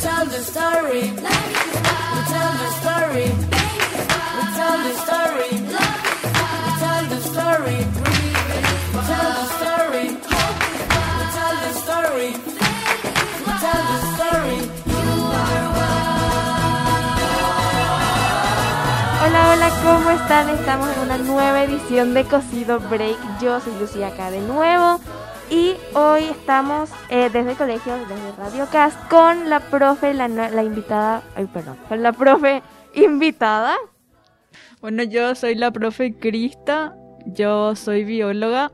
tell the story. Hola, hola, ¿cómo están? Estamos en una nueva edición de Cocido Break. Yo soy Lucía acá de nuevo. Y hoy estamos eh, desde el colegio, desde Radio Cast, con la profe, la, la invitada, ay, perdón, con la profe invitada. Bueno, yo soy la profe Crista, yo soy bióloga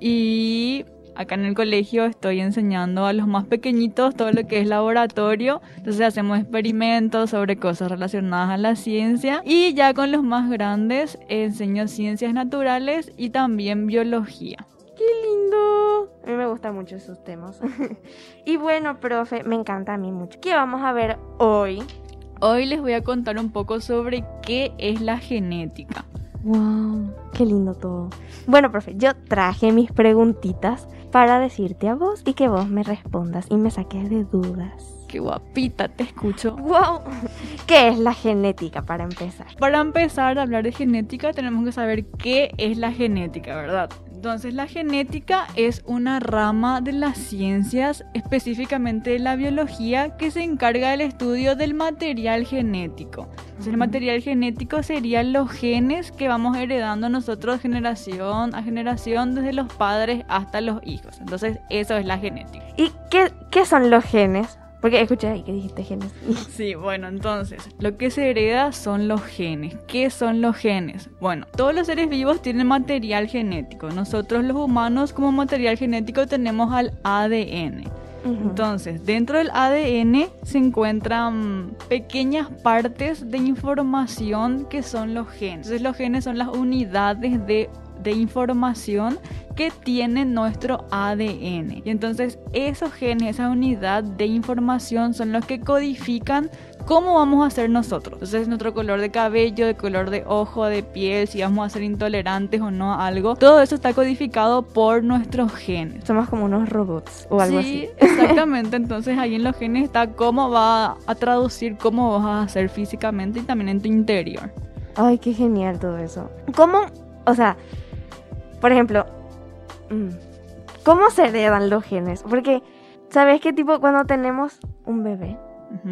y acá en el colegio estoy enseñando a los más pequeñitos todo lo que es laboratorio. Entonces hacemos experimentos sobre cosas relacionadas a la ciencia y ya con los más grandes enseño ciencias naturales y también biología. ¡Qué lindo! A mí me gustan mucho esos temas. y bueno, profe, me encanta a mí mucho. ¿Qué vamos a ver hoy? Hoy les voy a contar un poco sobre qué es la genética. ¡Wow! ¡Qué lindo todo! Bueno, profe, yo traje mis preguntitas para decirte a vos y que vos me respondas y me saques de dudas. Qué guapita, te escucho. ¡Wow! ¿Qué es la genética para empezar? Para empezar a hablar de genética tenemos que saber qué es la genética, ¿verdad? Entonces la genética es una rama de las ciencias, específicamente de la biología, que se encarga del estudio del material genético. Entonces, el material genético serían los genes que vamos heredando nosotros generación a generación, desde los padres hasta los hijos. Entonces eso es la genética. ¿Y qué, qué son los genes? Porque escuché ahí que dijiste genes. Sí, bueno, entonces, lo que se hereda son los genes. ¿Qué son los genes? Bueno, todos los seres vivos tienen material genético. Nosotros los humanos como material genético tenemos al ADN. Entonces, dentro del ADN se encuentran pequeñas partes de información que son los genes. Entonces, los genes son las unidades de, de información que tiene nuestro ADN. Y entonces, esos genes, esa unidad de información son los que codifican cómo vamos a ser nosotros. Entonces, nuestro color de cabello, de color de ojo, de piel, si vamos a ser intolerantes o no a algo, todo eso está codificado por nuestros genes. Somos como unos robots o algo sí, así. exactamente. Entonces ahí en los genes está cómo va a traducir cómo vas a ser físicamente y también en tu interior. Ay, qué genial todo eso. ¿Cómo, o sea, por ejemplo, mm, cómo se heredan los genes? Porque, ¿sabes qué tipo cuando tenemos un bebé?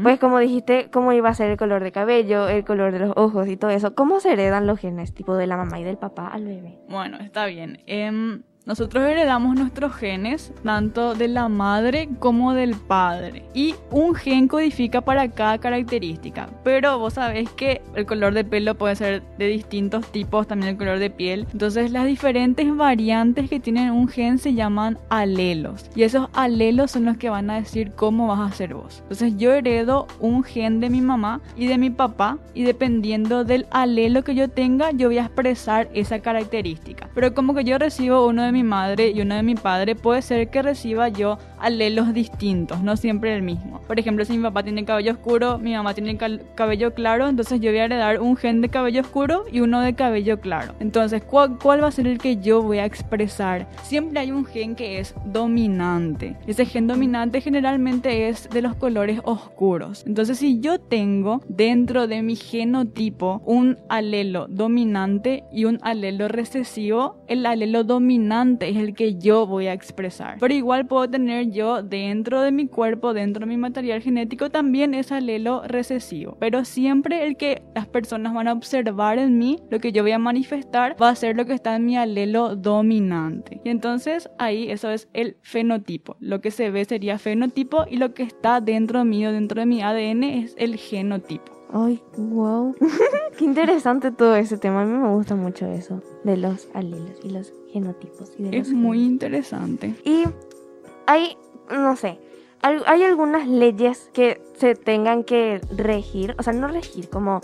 Pues como dijiste, cómo iba a ser el color de cabello, el color de los ojos y todo eso. ¿Cómo se heredan los genes, tipo de la mamá y del papá al bebé? Bueno, está bien. Em, nosotros heredamos nuestros genes tanto de la madre como del padre. Y un gen codifica para cada característica. Pero vos sabés que el color de pelo puede ser de distintos tipos, también el color de piel. Entonces las diferentes variantes que tienen un gen se llaman alelos. Y esos alelos son los que van a decir cómo vas a ser vos. Entonces yo heredo un gen de mi mamá y de mi papá. Y dependiendo del alelo que yo tenga, yo voy a expresar esa característica. Pero como que yo recibo uno de mi madre y uno de mi padre, puede ser que reciba yo alelos distintos, no siempre el mismo. Por ejemplo, si mi papá tiene cabello oscuro, mi mamá tiene cabello claro, entonces yo voy a heredar un gen de cabello oscuro y uno de cabello claro. Entonces, ¿cuál, cuál va a ser el que yo voy a expresar? Siempre hay un gen que es dominante. Ese gen dominante generalmente es de los colores oscuros. Entonces, si yo tengo dentro de mi genotipo un alelo dominante y un alelo recesivo, el alelo dominante es el que yo voy a expresar. Pero igual puedo tener yo dentro de mi cuerpo, dentro de mi material genético, también ese alelo recesivo. Pero siempre el que las personas van a observar en mí, lo que yo voy a manifestar, va a ser lo que está en mi alelo dominante. Y entonces ahí eso es el fenotipo. Lo que se ve sería fenotipo y lo que está dentro mío, dentro de mi ADN, es el genotipo. Ay, wow. Qué interesante todo ese tema. A mí me gusta mucho eso de los alelos y los genotipos. Y de Es los muy interesante. Y hay, no sé, hay algunas leyes que se tengan que regir, o sea, no regir, como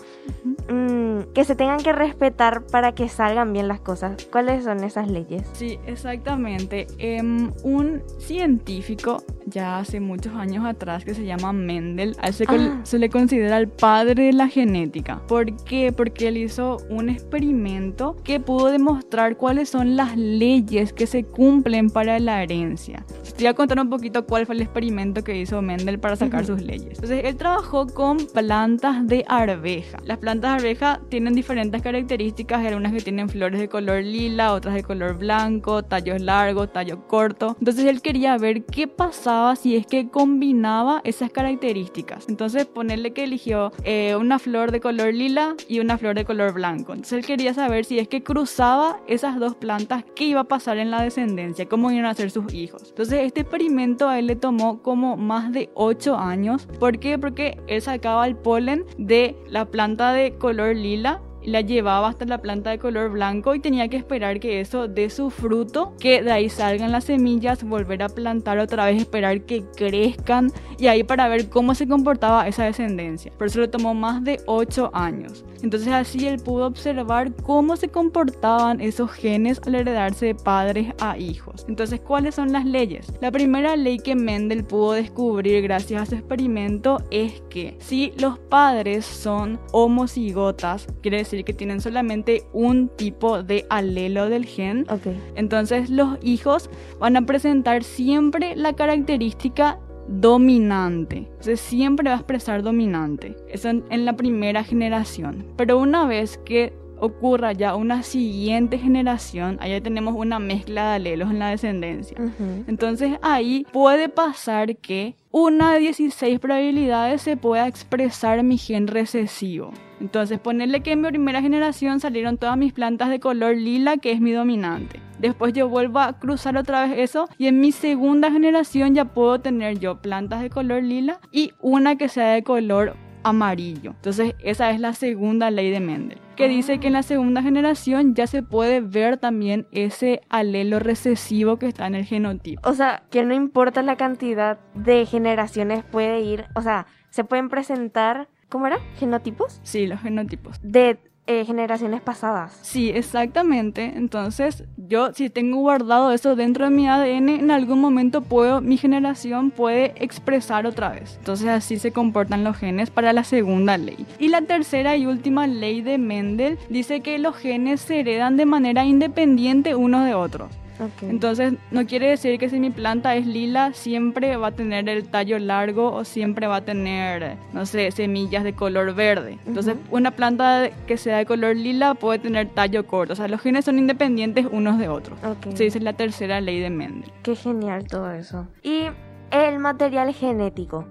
mm, que se tengan que respetar para que salgan bien las cosas. ¿Cuáles son esas leyes? Sí, exactamente. Em, un científico ya hace muchos años atrás que se llama Mendel, a él se, Ah. se le considera el padre de la genética. ¿Por qué? Porque él hizo un experimento que pudo demostrar cuáles son las leyes que se cumplen para la herencia. Te voy a contar un poquito cuál fue el experimento experimento que hizo Mendel para sacar sus leyes. Entonces, él trabajó con plantas de arveja. Las plantas de arveja tienen diferentes características, hay algunas que tienen flores de color lila, otras de color blanco, tallos largos, tallo corto. Entonces, él quería ver qué pasaba si es que combinaba esas características. Entonces, ponerle que eligió eh, una flor de color lila y una flor de color blanco. Entonces, él quería saber si es que cruzaba esas dos plantas, qué iba a pasar en la descendencia, cómo iban a ser sus hijos. Entonces, este experimento a él le tomó como más de 8 años. ¿Por qué? Porque él sacaba el polen de la planta de color lila la llevaba hasta la planta de color blanco y tenía que esperar que eso dé su fruto, que de ahí salgan las semillas, volver a plantar otra vez, esperar que crezcan y ahí para ver cómo se comportaba esa descendencia. Por eso le tomó más de 8 años. Entonces así él pudo observar cómo se comportaban esos genes al heredarse de padres a hijos. Entonces, ¿cuáles son las leyes? La primera ley que Mendel pudo descubrir gracias a su experimento es que si los padres son homocigotas, quiere decir que tienen solamente un tipo de alelo del gen, entonces los hijos van a presentar siempre la característica dominante. Entonces siempre va a expresar dominante. Eso en, en la primera generación. Pero una vez que ocurra ya una siguiente generación, allá tenemos una mezcla de alelos en la descendencia. Entonces ahí puede pasar que una de 16 probabilidades se pueda expresar mi gen recesivo. Entonces ponerle que en mi primera generación salieron todas mis plantas de color lila, que es mi dominante. Después yo vuelvo a cruzar otra vez eso y en mi segunda generación ya puedo tener yo plantas de color lila y una que sea de color amarillo. Entonces esa es la segunda ley de Mendel, que dice que en la segunda generación ya se puede ver también ese alelo recesivo que está en el genotipo. O sea, que no importa la cantidad de generaciones puede ir, o sea, se pueden presentar, ¿cómo era? Genotipos Sí, los genotipos. de eh, generaciones pasadas. Sí, exactamente. Entonces, yo si tengo guardado eso dentro de mi ADN, en algún momento puedo, mi generación puede expresar otra vez. Entonces, así se comportan los genes para la segunda ley. Y la tercera y última ley de Mendel dice que los genes se heredan de manera independiente unos de otros. Entonces, no quiere decir que si mi planta es lila, siempre va a tener el tallo largo o siempre va a tener, no sé, semillas de color verde. Entonces, una planta que sea de color lila puede tener tallo corto. O sea, los genes son independientes unos de otros. Ok. Se dice la tercera ley de Mendel. Qué genial todo eso. Y el material genético,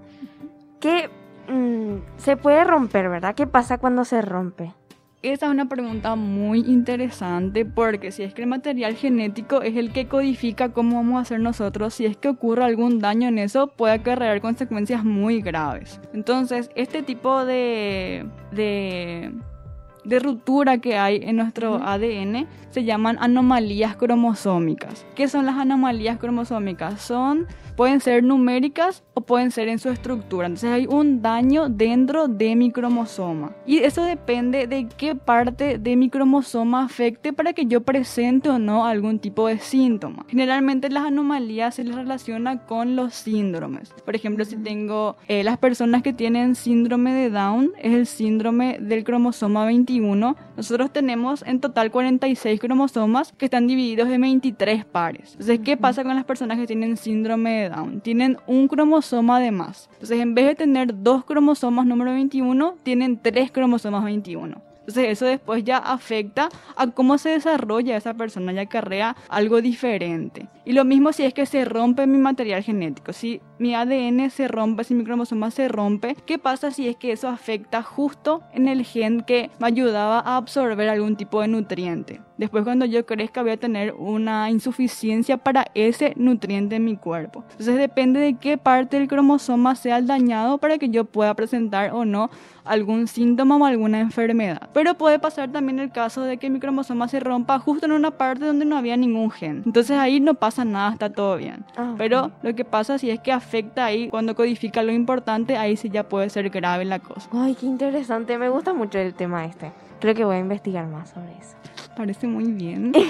que mm, se puede romper, ¿verdad? ¿Qué pasa cuando se rompe? Esa es una pregunta muy interesante porque si es que el material genético es el que codifica cómo vamos a hacer nosotros, si es que ocurre algún daño en eso, puede acarrear consecuencias muy graves. Entonces, este tipo de, de, de ruptura que hay en nuestro. ADN se llaman anomalías cromosómicas. ¿Qué son las anomalías cromosómicas? Son, pueden ser numéricas o pueden ser en su estructura. Entonces hay un daño dentro de mi cromosoma. Y eso depende de qué parte de mi cromosoma afecte para que yo presente o no algún tipo de síntoma. Generalmente las anomalías se les relaciona con los síndromes. Por ejemplo, si tengo eh, las personas que tienen síndrome de Down, es el síndrome del cromosoma 21. Nosotros tenemos en total 46 cromosomas que están divididos en 23 pares. Entonces, ¿qué pasa con las personas que tienen síndrome de Down? Tienen un cromosoma de más. Entonces, en vez de tener dos cromosomas número 21, tienen tres cromosomas 21. Entonces eso después ya afecta a cómo se desarrolla esa persona, ya acarrea algo diferente. Y lo mismo si es que se rompe mi material genético, si mi ADN se rompe, si mi cromosoma se rompe, ¿qué pasa si es que eso afecta justo en el gen que me ayudaba a absorber algún tipo de nutriente? Después cuando yo crezca voy a tener una insuficiencia para ese nutriente en mi cuerpo. Entonces depende de qué parte del cromosoma sea el dañado para que yo pueda presentar o no algún síntoma o alguna enfermedad. Pero puede pasar también el caso de que mi cromosoma se rompa justo en una parte donde no había ningún gen. Entonces ahí no pasa nada, está todo bien. Ah. Pero lo que pasa si es que afecta ahí, cuando codifica lo importante, ahí sí ya puede ser grave la cosa. Ay, qué interesante. Me gusta mucho el tema este. Creo que voy a investigar más sobre eso. Parece muy bien.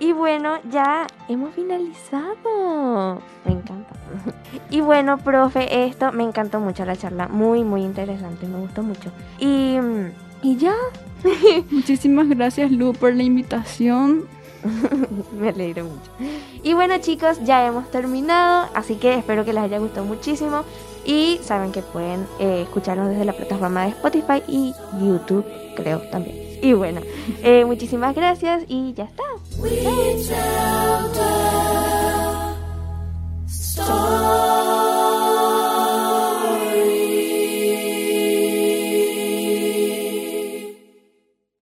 Y bueno, ya hemos finalizado. Me encanta. Y bueno, profe, esto me encantó mucho la charla. Muy, muy interesante. Me gustó mucho. Y, y ya. Muchísimas gracias Lu por la invitación. Me alegro mucho. Y bueno chicos, ya hemos terminado, así que espero que les haya gustado muchísimo y saben que pueden eh, escucharnos desde la plataforma de Spotify y YouTube, creo también. Y bueno, eh, muchísimas gracias y ya está. Bye.